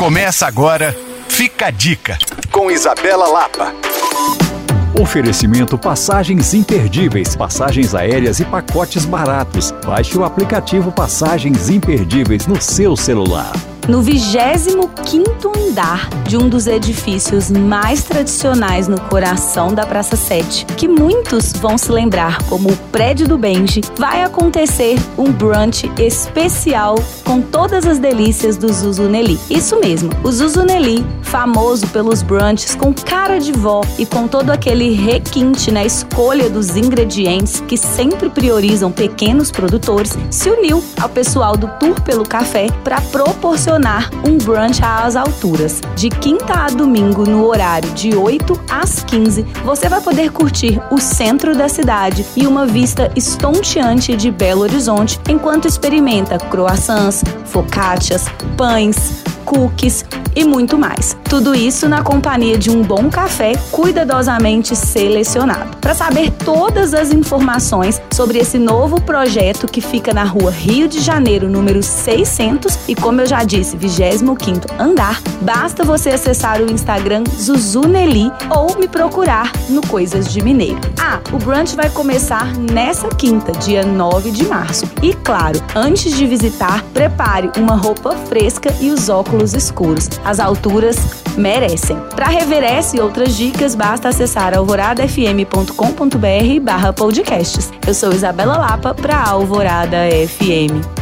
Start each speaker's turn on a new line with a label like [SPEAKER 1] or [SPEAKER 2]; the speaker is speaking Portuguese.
[SPEAKER 1] Começa agora, fica a dica, com Isabela Lapa.
[SPEAKER 2] Oferecimento passagens imperdíveis, passagens aéreas e pacotes baratos. Baixe o aplicativo Passagens Imperdíveis no seu celular
[SPEAKER 3] no 25º andar de um dos edifícios mais tradicionais no coração da Praça 7, que muitos vão se lembrar como o Prédio do Benji, vai acontecer um brunch especial com todas as delícias do Zuzuneli. Isso mesmo, o Zuzuneli, famoso pelos brunches com cara de vó e com todo aquele requinte na escolha dos ingredientes que sempre priorizam pequenos produtores, se uniu ao pessoal do Tour pelo Café para proporcionar um brunch às alturas. De quinta a domingo, no horário de 8 às 15, você vai poder curtir o centro da cidade e uma vista estonteante de Belo Horizonte enquanto experimenta croissants, focaccias, pães, cookies e muito mais. Tudo isso na companhia de um bom café cuidadosamente selecionado. Para saber todas as informações sobre esse novo projeto que fica na rua Rio de Janeiro, número 600 e como eu já disse, 25º andar, basta você acessar o Instagram Zuzuneli ou me procurar no Coisas de Mineiro. Ah, o brunch vai começar nessa quinta, dia 9 de março. E claro, antes de visitar, prepare uma roupa fresca e os óculos escuros. As alturas merecem. Para rever essa e outras dicas, basta acessar alvoradafm.com.br barra podcasts. Eu sou Isabela Lapa para Alvorada FM.